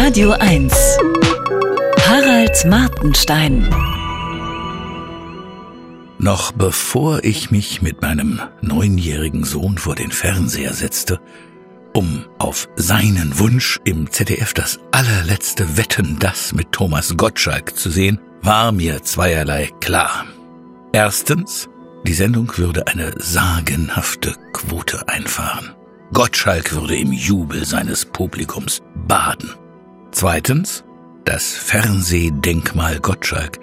Radio 1. Harald Martenstein. Noch bevor ich mich mit meinem neunjährigen Sohn vor den Fernseher setzte, um auf seinen Wunsch im ZDF das allerletzte Wetten das mit Thomas Gottschalk zu sehen, war mir zweierlei klar. Erstens, die Sendung würde eine sagenhafte Quote einfahren. Gottschalk würde im Jubel seines Publikums baden. Zweitens, das Fernsehdenkmal Gottschalk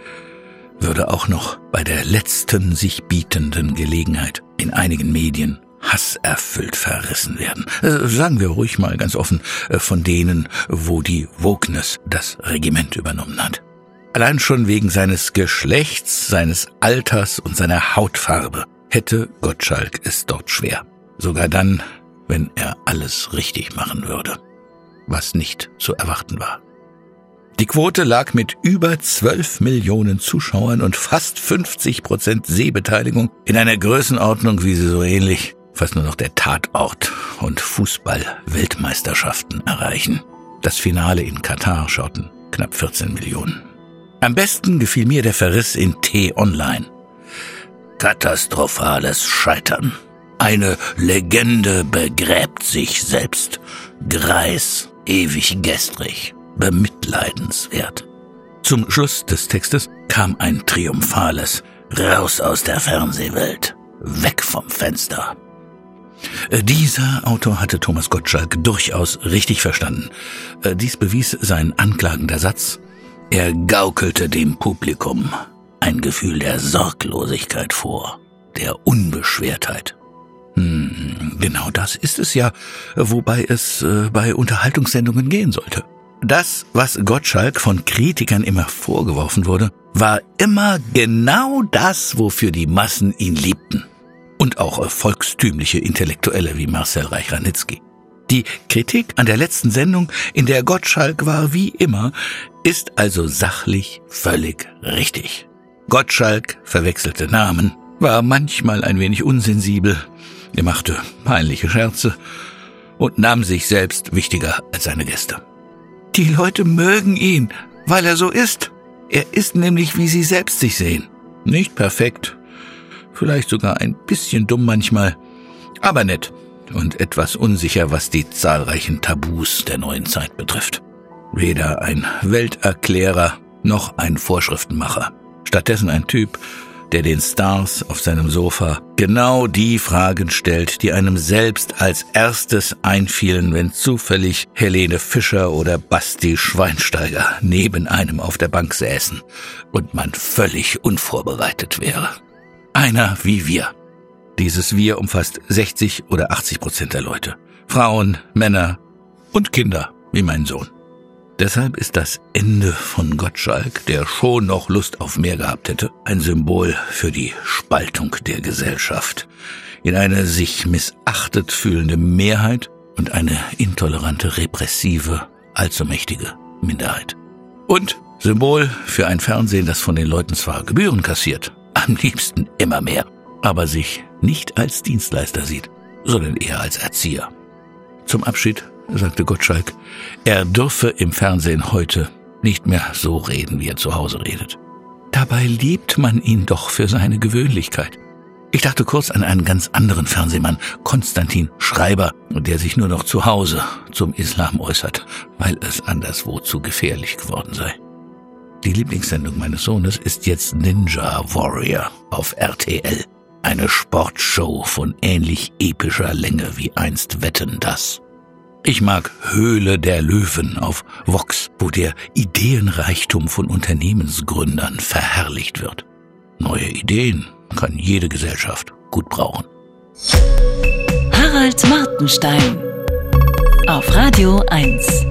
würde auch noch bei der letzten sich bietenden Gelegenheit in einigen Medien hasserfüllt verrissen werden. Äh, sagen wir ruhig mal ganz offen, äh, von denen, wo die Wokeness das Regiment übernommen hat. Allein schon wegen seines Geschlechts, seines Alters und seiner Hautfarbe hätte Gottschalk es dort schwer. Sogar dann, wenn er alles richtig machen würde, was nicht zu erwarten war. Die Quote lag mit über 12 Millionen Zuschauern und fast 50 Prozent Sehbeteiligung in einer Größenordnung, wie sie so ähnlich fast nur noch der Tatort und Fußball-Weltmeisterschaften erreichen. Das Finale in Katar schauten knapp 14 Millionen. Am besten gefiel mir der Verriss in T-Online. Katastrophales Scheitern. Eine Legende begräbt sich selbst. Greis, ewig gestrig, bemitleidenswert. Zum Schluss des Textes kam ein triumphales Raus aus der Fernsehwelt, weg vom Fenster. Äh, dieser Autor hatte Thomas Gottschalk durchaus richtig verstanden. Äh, dies bewies sein anklagender Satz. Er gaukelte dem Publikum ein Gefühl der Sorglosigkeit vor, der Unbeschwertheit. Genau das ist es ja, wobei es äh, bei Unterhaltungssendungen gehen sollte. Das, was Gottschalk von Kritikern immer vorgeworfen wurde, war immer genau das, wofür die Massen ihn liebten. Und auch volkstümliche Intellektuelle wie Marcel Reich-Ranitzky. Die Kritik an der letzten Sendung, in der Gottschalk war wie immer, ist also sachlich völlig richtig. Gottschalk verwechselte Namen, war manchmal ein wenig unsensibel, er machte peinliche Scherze und nahm sich selbst wichtiger als seine Gäste. Die Leute mögen ihn, weil er so ist. Er ist nämlich, wie sie selbst sich sehen. Nicht perfekt, vielleicht sogar ein bisschen dumm manchmal, aber nett und etwas unsicher, was die zahlreichen Tabus der neuen Zeit betrifft. Weder ein Welterklärer noch ein Vorschriftenmacher. Stattdessen ein Typ, der den Stars auf seinem Sofa genau die Fragen stellt, die einem selbst als erstes einfielen, wenn zufällig Helene Fischer oder Basti Schweinsteiger neben einem auf der Bank säßen und man völlig unvorbereitet wäre. Einer wie wir. Dieses Wir umfasst 60 oder 80 Prozent der Leute. Frauen, Männer und Kinder, wie mein Sohn. Deshalb ist das Ende von Gottschalk, der schon noch Lust auf mehr gehabt hätte, ein Symbol für die Spaltung der Gesellschaft in eine sich missachtet fühlende Mehrheit und eine intolerante, repressive, allzu mächtige Minderheit. Und Symbol für ein Fernsehen, das von den Leuten zwar Gebühren kassiert, am liebsten immer mehr, aber sich nicht als Dienstleister sieht, sondern eher als Erzieher. Zum Abschied sagte Gottschalk, er dürfe im Fernsehen heute nicht mehr so reden, wie er zu Hause redet. Dabei liebt man ihn doch für seine Gewöhnlichkeit. Ich dachte kurz an einen ganz anderen Fernsehmann, Konstantin Schreiber, der sich nur noch zu Hause zum Islam äußert, weil es anderswo zu gefährlich geworden sei. Die Lieblingssendung meines Sohnes ist jetzt Ninja Warrior auf RTL. Eine Sportshow von ähnlich epischer Länge wie einst Wetten das. Ich mag Höhle der Löwen auf Vox, wo der Ideenreichtum von Unternehmensgründern verherrlicht wird. Neue Ideen kann jede Gesellschaft gut brauchen. Harald Martenstein auf Radio 1.